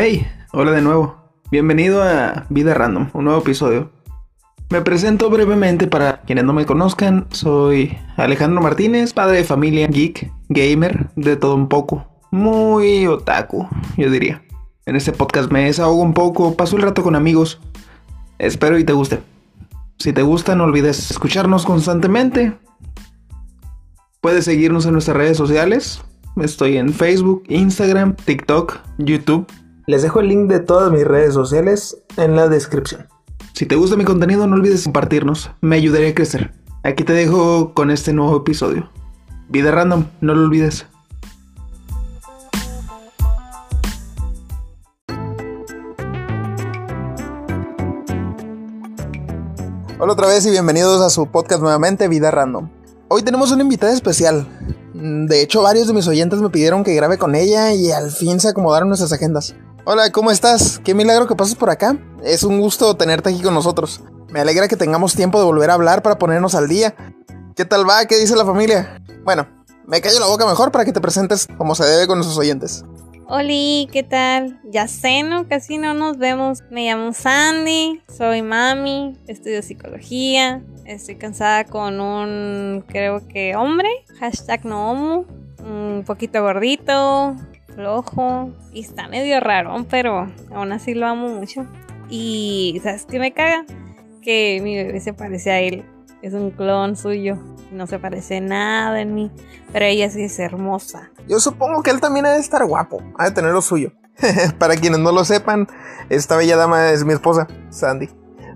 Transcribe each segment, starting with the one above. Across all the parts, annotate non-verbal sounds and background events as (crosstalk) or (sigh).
Hey, hola de nuevo. Bienvenido a Vida Random, un nuevo episodio. Me presento brevemente para quienes no me conozcan. Soy Alejandro Martínez, padre de familia, geek, gamer, de todo un poco. Muy otaku, yo diría. En este podcast me desahogo un poco, paso el rato con amigos. Espero y te guste. Si te gusta, no olvides escucharnos constantemente. Puedes seguirnos en nuestras redes sociales. Estoy en Facebook, Instagram, TikTok, YouTube. Les dejo el link de todas mis redes sociales en la descripción. Si te gusta mi contenido, no olvides compartirnos. Me ayudaría a crecer. Aquí te dejo con este nuevo episodio. Vida random, no lo olvides. Hola otra vez y bienvenidos a su podcast nuevamente, Vida Random. Hoy tenemos una invitada especial. De hecho, varios de mis oyentes me pidieron que grabe con ella y al fin se acomodaron nuestras agendas. Hola, ¿cómo estás? Qué milagro que pasas por acá. Es un gusto tenerte aquí con nosotros. Me alegra que tengamos tiempo de volver a hablar para ponernos al día. ¿Qué tal va? ¿Qué dice la familia? Bueno, me callo la boca mejor para que te presentes como se debe con nuestros oyentes. Hola, ¿qué tal? Ya sé, ¿no? Casi no nos vemos. Me llamo Sandy, soy mami, estudio psicología, estoy cansada con un, creo que hombre, hashtag no homo, un poquito gordito, flojo, y está medio raro, pero aún así lo amo mucho. Y, ¿sabes qué me caga? Que mi bebé se parece a él, es un clon suyo, no se parece nada en mí, pero ella sí es hermosa. Yo supongo que él también ha de estar guapo, ha de tener lo suyo. (laughs) Para quienes no lo sepan, esta bella dama es mi esposa, Sandy.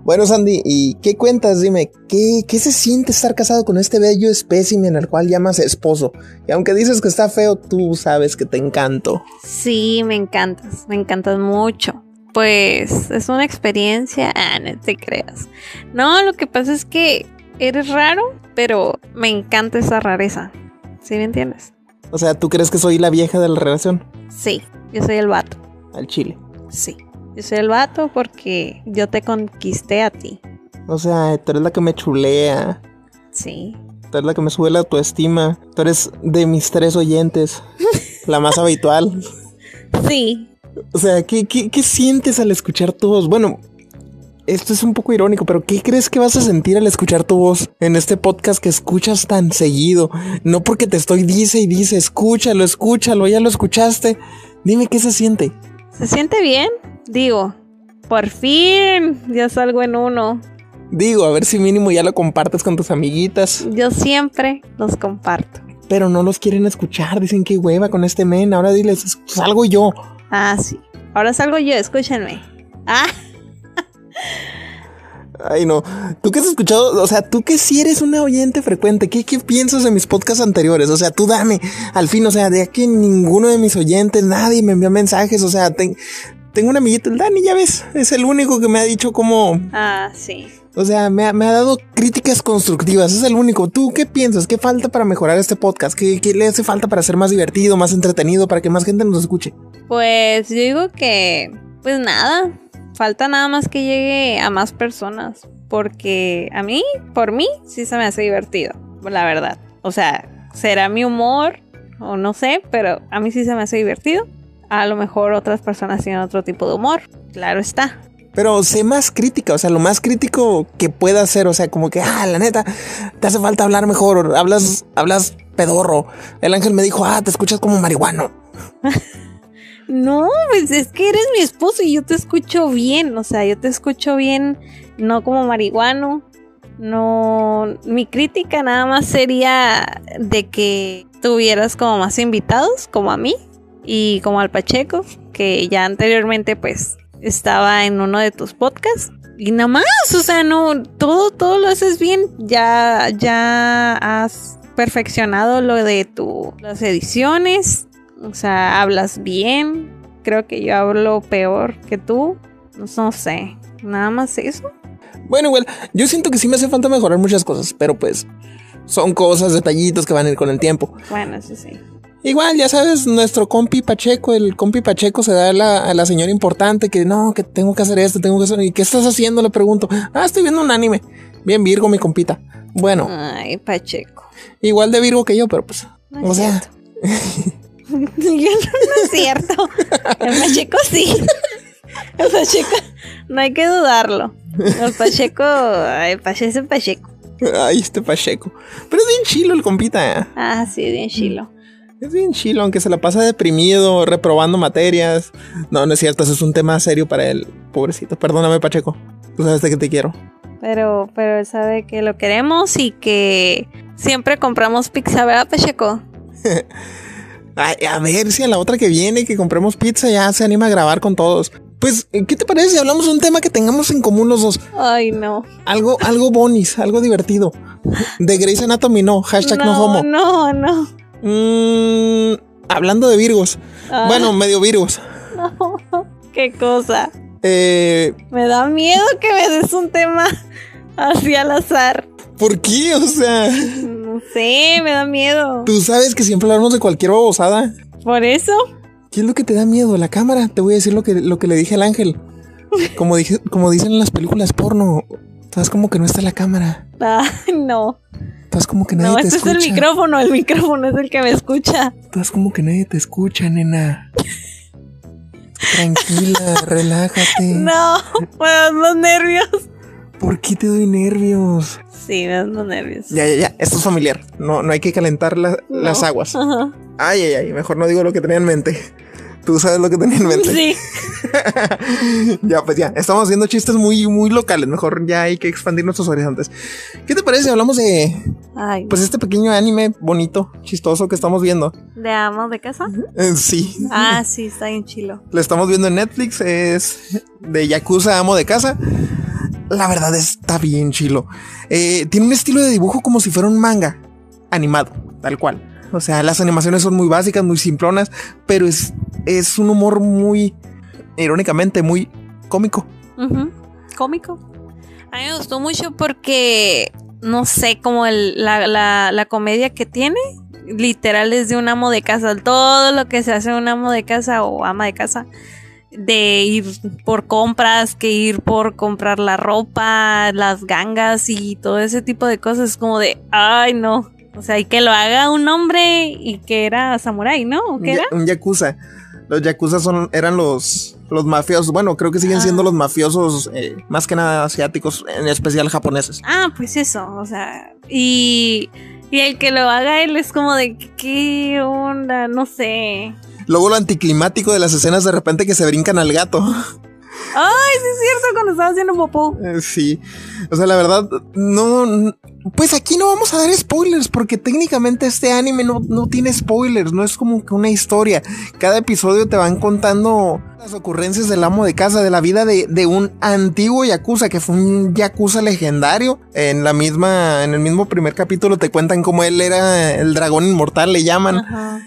Bueno, Sandy, ¿y qué cuentas? Dime, ¿qué, ¿qué se siente estar casado con este bello espécimen al cual llamas esposo? Y aunque dices que está feo, tú sabes que te encanto. Sí, me encantas, me encantas mucho. Pues es una experiencia, (laughs) ah, no te creas. No, lo que pasa es que eres raro, pero me encanta esa rareza. ¿Sí me entiendes? O sea, ¿tú crees que soy la vieja de la relación? Sí, yo soy el vato. Al chile. Sí, yo soy el vato porque yo te conquisté a ti. O sea, tú eres la que me chulea. Sí. Tú eres la que me sube la autoestima. Tú eres de mis tres oyentes. (laughs) la más habitual. Sí. O sea, ¿qué, qué, qué sientes al escuchar tu voz? Bueno, esto es un poco irónico, pero ¿qué crees que vas a sentir al escuchar tu voz en este podcast que escuchas tan seguido? No porque te estoy dice y dice, escúchalo, escúchalo, ya lo escuchaste. Dime qué se siente. ¿Se siente bien? Digo, por fin ya salgo en uno. Digo, a ver si mínimo ya lo compartes con tus amiguitas. Yo siempre los comparto. Pero no los quieren escuchar, dicen que hueva con este men. Ahora diles, salgo yo. Ah, sí. Ahora salgo yo, escúchenme. Ah. Ay, no. ¿Tú qué has escuchado? O sea, tú que sí eres una oyente frecuente, ¿qué, ¿qué, piensas de mis podcasts anteriores? O sea, tú dame, al fin, o sea, de que ninguno de mis oyentes, nadie me envió mensajes, o sea, tengo un amiguito, el Dani, ya ves, es el único que me ha dicho cómo... Ah, sí. O sea, me ha, me ha, dado críticas constructivas, es el único. ¿Tú qué piensas? ¿Qué falta para mejorar este podcast? ¿Qué, ¿Qué, le hace falta para ser más divertido, más entretenido, para que más gente nos escuche? Pues yo digo que, pues nada, falta nada más que llegue a más personas. Porque a mí, por mí, sí se me hace divertido, la verdad. O sea, será mi humor o no sé, pero a mí sí se me hace divertido. A lo mejor otras personas tienen otro tipo de humor, claro está. Pero sé más crítica, o sea, lo más crítico que pueda hacer, o sea, como que, ah, la neta, te hace falta hablar mejor, hablas, hablas pedorro. El ángel me dijo, ah, te escuchas como marihuano. (laughs) no, pues es que eres mi esposo y yo te escucho bien, o sea, yo te escucho bien, no como marihuano. No, mi crítica nada más sería de que tuvieras como más invitados, como a mí y como al Pacheco, que ya anteriormente pues estaba en uno de tus podcasts. Y nada más, o sea, no, todo, todo lo haces bien. Ya, ya has perfeccionado lo de tu, las ediciones. O sea, hablas bien. Creo que yo hablo peor que tú. No sé, nada más eso. Bueno, igual, yo siento que sí me hace falta mejorar muchas cosas, pero pues son cosas, detallitos que van a ir con el tiempo. Bueno, sí, sí. Igual, ya sabes, nuestro compi Pacheco, el compi Pacheco se da a la, a la, señora importante que no, que tengo que hacer esto, tengo que hacer. ¿Y qué estás haciendo? Le pregunto. Ah, estoy viendo un anime. Bien Virgo, mi compita. Bueno. Ay, Pacheco. Igual de Virgo que yo, pero pues. No o sea. (laughs) Yo no, no es cierto. El Pacheco sí. El Pacheco, no hay que dudarlo. El Pacheco, el Pacheco es el Pacheco. Ay, este Pacheco. Pero es bien chilo el compita. Ah, sí, bien chilo. Es bien chilo, aunque se la pasa deprimido, reprobando materias. No, no es cierto, eso es un tema serio para él. Pobrecito. Perdóname, Pacheco. Tú sabes de que te quiero. Pero, pero él sabe que lo queremos y que siempre compramos pizza, ¿verdad, Pacheco? (laughs) Ay, a ver si a la otra que viene que compremos pizza ya se anima a grabar con todos. Pues, ¿qué te parece si hablamos de un tema que tengamos en común los dos? Ay, no. Algo, algo bonis, algo divertido. De Grey's Anatomy, no. Hashtag no, no homo. No, no. Mm, hablando de Virgos. Ah. Bueno, medio Virgos. (laughs) No. Qué cosa. Eh, Me da miedo que me des un tema así al azar. ¿Por qué? O sea, No sé, me da miedo. tú sabes que siempre hablamos de cualquier babosada. Por eso. ¿Qué es lo que te da miedo? La cámara. Te voy a decir lo que, lo que le dije al ángel. Como, dije, como dicen en las películas porno. Estás como que no está la cámara. Ay, (laughs) no. Estás como que nadie No, te este es escucha. el micrófono. El micrófono es el que me escucha. Estás como que nadie te escucha, nena. Tranquila, (laughs) relájate. No, me dan los nervios. ¿Por qué te doy nervios? Sí, me dan los nervios. Ya, ya, ya. Esto es familiar. No, no hay que calentar la- No. las aguas. Ajá. Ay, ay, ay. Mejor no digo lo que tenía en mente. Tú sabes lo que tenía en mente. Sí. (laughs) ya, pues ya. Estamos haciendo chistes muy, muy locales. Mejor ya hay que expandir nuestros horizontes. ¿Qué te parece si hablamos de, Ay, pues, este pequeño anime bonito, chistoso que estamos viendo? ¿de amo de casa? Eh, sí. Ah, sí, está bien chilo. Lo estamos viendo en Netflix. Es de Yakuza Amo de Casa. La verdad está bien chilo. Eh, tiene un estilo de dibujo como si fuera un manga animado, tal cual. O sea, las animaciones son muy básicas, muy simplonas, pero es, es un humor muy, irónicamente, muy cómico. Cómico. A mí me gustó mucho porque, no sé, como el- la, la- la comedia que tiene, literal es de un amo de casa. Todo lo que se hace un amo de casa o ama de casa, de ir por compras, que ir por comprar la ropa, las gangas y todo ese tipo de cosas, es como de, ay no. O sea, y que lo haga un hombre y que era samurái, ¿no? ¿O ¿Qué era? Un yakuza. Los yakuza son, eran los, los mafiosos. Bueno, creo que siguen Ah. siendo los mafiosos, eh, más que nada asiáticos, en especial japoneses. Ah, pues eso, o sea, y, y el que lo haga él es como de, ¿qué onda? No sé. Luego lo anticlimático de las escenas de repente que se brincan al gato. Ay, sí es cierto, cuando estaba haciendo popó. Eh, Sí, o sea, la verdad, no, pues aquí no vamos a dar spoilers porque técnicamente este anime no, no tiene spoilers, no es como que una historia. Cada episodio te van contando las ocurrencias del amo de casa, de la vida de, de un antiguo yakuza que fue un yakuza legendario. En la misma, en el mismo primer capítulo te cuentan cómo él era el dragón inmortal, le llaman. Ajá.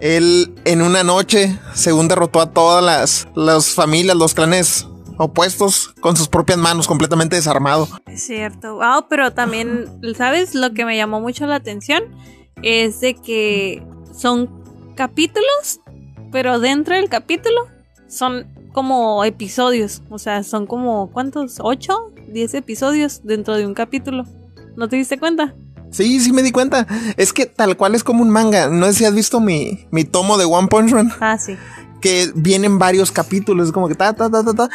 Él en una noche, según derrotó a todas las, las familias, los clanes opuestos, con sus propias manos, completamente desarmado. Es cierto. Ah, pero también, ¿sabes? Lo que me llamó mucho la atención es de que son capítulos, pero dentro del capítulo son como episodios. O sea, son como, ¿cuántos? ¿Ocho? ¿Diez episodios dentro de un capítulo? ¿No te diste cuenta? Sí, sí me di cuenta. Es que tal cual es como un manga. No sé si has visto mi, mi tomo de One Punch Man, Ah, sí. Que vienen varios capítulos, es como que ta, ta, ta, ta, ta,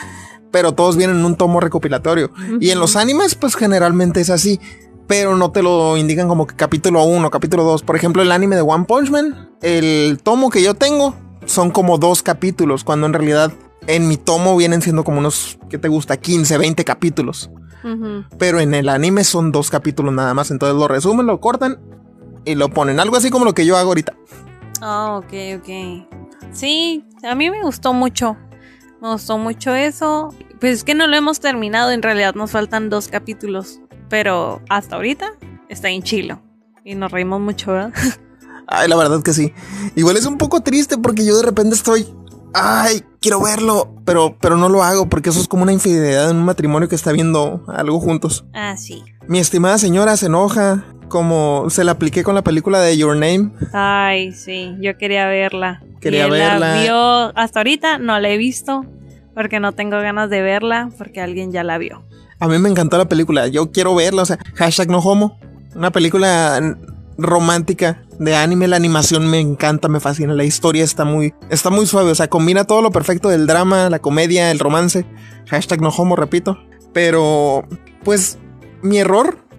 pero todos vienen en un tomo recopilatorio. Y en los animes, pues generalmente es así. Pero no te lo indican como que capítulo 1, capítulo 2. Por ejemplo, el anime de One Punch Man, el tomo que yo tengo, son como dos capítulos, cuando en realidad en mi tomo vienen siendo como unos, ¿qué te gusta? 15, 20 capítulos. Pero en el anime son dos capítulos nada más. Entonces lo resumen, lo cortan y lo ponen. Algo así como lo que yo hago ahorita. Ah, ok, ok. Sí, a mí me gustó mucho. Me gustó mucho eso. Pues es que no lo hemos terminado, en realidad nos faltan dos capítulos. Pero hasta ahorita está en chilo. Y nos reímos mucho, ¿verdad? (laughs) Ay, la verdad que sí. Igual es un poco triste porque yo de repente estoy. Ay, quiero verlo. Pero, pero no lo hago porque eso es como una infidelidad en un matrimonio que está viendo algo juntos. Ah, sí. Mi estimada señora se enoja. Como se la apliqué con la película de Your Name. Ay, sí, yo quería verla. Quería Y él verla. La vio hasta ahorita, no la he visto. Porque no tengo ganas de verla, porque alguien ya la vio. A mí me encantó la película. Yo quiero verla. O sea, hashtag no homo. Una película romántica de anime. La animación me encanta, me fascina. La historia está muy, está muy suave. O sea, combina todo lo perfecto del drama, la comedia, el romance. Hashtag no homo, repito. Pero, pues, mi error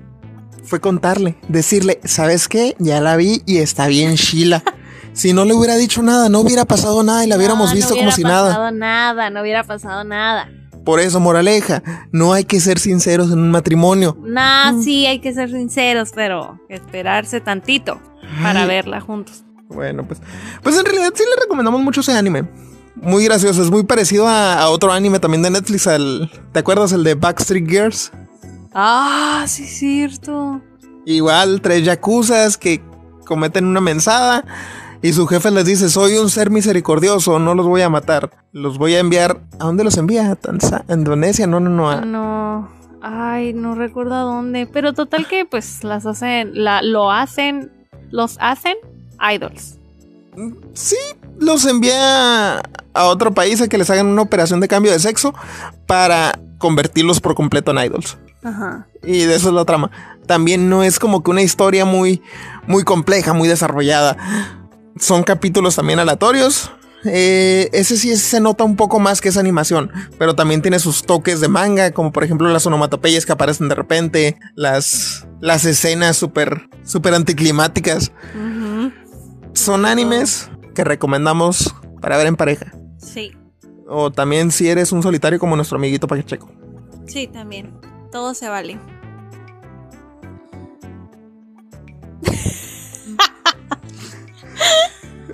fue contarle, decirle, ¿sabes qué? Ya la vi y está bien Sheila. (laughs) si no le hubiera dicho nada, no hubiera pasado nada y la hubiéramos visto como si nada. No hubiera pasado nada, no hubiera pasado nada. Por eso, moraleja, no hay que ser sinceros en un matrimonio. Nah, sí, hay que ser sinceros, pero esperarse tantito para verla juntos. Bueno, pues, pues en realidad sí le recomendamos mucho ese anime. Muy gracioso, es muy parecido a, otro anime también de Netflix, al, ¿te acuerdas el de Backstreet Girls? Ah, sí, cierto. Igual, tres yakuzas que cometen una mensada y su jefe les dice, soy un ser misericordioso, no los voy a matar. Los voy a enviar... ¿A dónde los envía? ¿A Indonesia? No, no, no. No. Ay, no recuerdo a dónde. Pero total que pues las hacen... La, lo hacen... Los hacen idols. Sí, los envía a otro país a que les hagan una operación de cambio de sexo para convertirlos por completo en idols. Ajá. Y de eso es la trama. También no es como que una historia muy, muy compleja, muy desarrollada son capítulos también aleatorios. Eh, ese sí se nota un poco más que esa animación, pero también tiene sus toques de manga, como por ejemplo las onomatopeyas que aparecen de repente, las, las escenas súper super anticlimáticas. Son animes que recomendamos para ver en pareja. Sí. O también si eres un solitario como nuestro amiguito Pacheco. Sí, también. Todo se vale.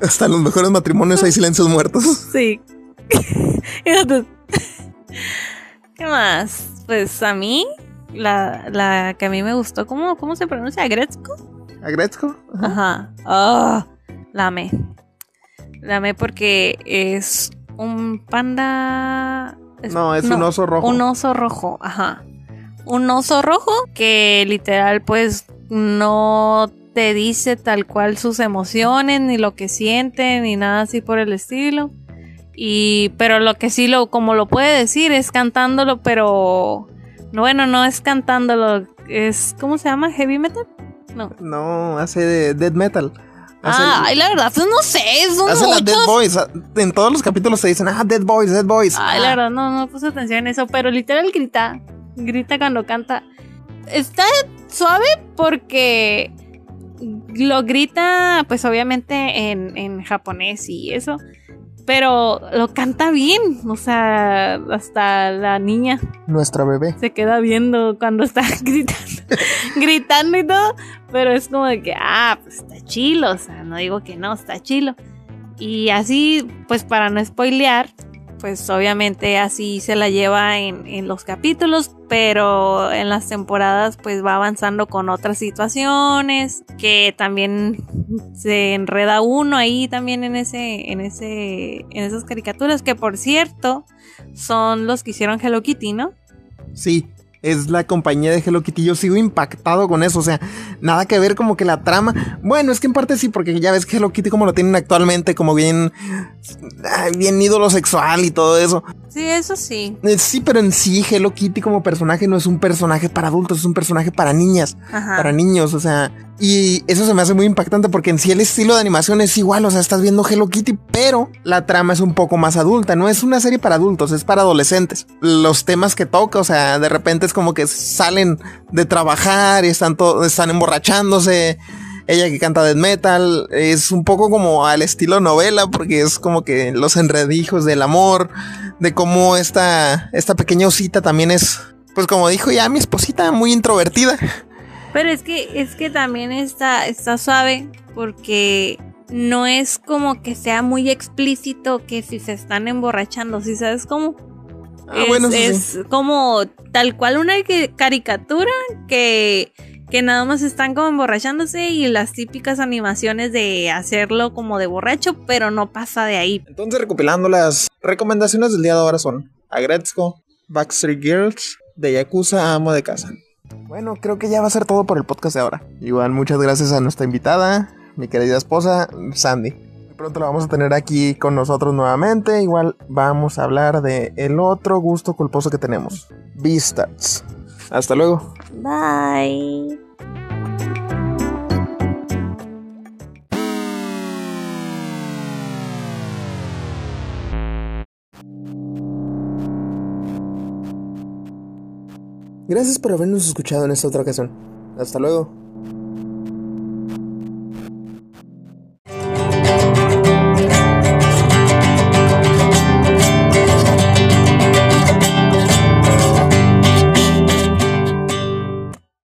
Hasta en los mejores matrimonios hay silencios muertos. Sí. (laughs) ¿Qué más? Pues a mí, la, la que a mí me gustó, ¿cómo, cómo se pronuncia? ¿Agretzko? ¿Agretzko? Ajá. Oh, la amé. La amé porque es un panda. no, es un oso rojo. Un oso rojo, ajá. Un oso rojo que literal, pues no te dice tal cual sus emociones, ni lo que sienten, ni nada así por el estilo. Y, pero lo que sí lo, como lo puede decir, es cantándolo, pero bueno, no es cantándolo, es, ¿cómo se llama? ¿Heavy metal? No. No, hace de death metal. ah, ay, la verdad, pues no sé, son Hace la Dead Boys. En todos los capítulos se dicen, ah, Dead Boys, Dead Boys. Ay, la verdad, no, no puse atención en eso, pero literal grita, grita cuando canta. Está suave porque lo grita, pues obviamente en, en japonés y eso, pero lo canta bien, o sea, hasta la niña. Nuestra bebé. Se queda viendo cuando está (laughs) gritando, gritando y todo, pero es como de que, ah, pues está chilo, o sea, no digo que no, está chilo. Y así, pues para no spoilear, pues obviamente así se la lleva en, los capítulos, pero en las temporadas pues va avanzando con otras situaciones que también se enreda uno ahí también en ese, en ese, en esas caricaturas que por cierto son los que hicieron Hello Kitty, ¿no? Sí, es la compañía de Hello Kitty. Yo sigo impactado con eso. O sea, nada que ver como que la trama. Bueno, es que en parte sí, porque ya ves que Hello Kitty como lo tienen actualmente, como bien. bien ídolo sexual y todo eso. Sí, eso sí. Eh, sí, pero en sí Hello Kitty como personaje no es un personaje para adultos, es un personaje para niñas, para niños. O sea, y eso se me hace muy impactante porque en sí el estilo de animación es igual, o sea, estás viendo Hello Kitty, pero la trama es un poco más adulta, no es una serie para adultos, es para adolescentes. Los temas que toca, o sea, de repente es como que salen de trabajar y están, están emborrachándose. Ella que canta death metal es un poco como al estilo novela porque es como que los enredijos del amor, de cómo esta, esta pequeña osita también es, pues como dijo ya mi esposita, muy introvertida. Pero es que, es que también está, está suave porque no es como que sea muy explícito que si se están emborrachando, si sabes cómo? Ah, es, es como tal cual una caricatura que, que nada más están como emborrachándose y las típicas animaciones de hacerlo como de borracho, pero no pasa de ahí. Entonces, recopilando las recomendaciones del día de ahora son Agretzko, Backstreet Girls, de Yakuza Amo de Casa. Bueno, creo que ya va a ser todo por el podcast de ahora. Igual, muchas gracias a nuestra invitada, mi querida esposa, Sandy pronto la vamos a tener aquí con nosotros nuevamente. Igual vamos a hablar de el otro gusto culposo que tenemos, Vistas. Hasta luego. Bye. Gracias por habernos escuchado en esta otra ocasión. Hasta luego.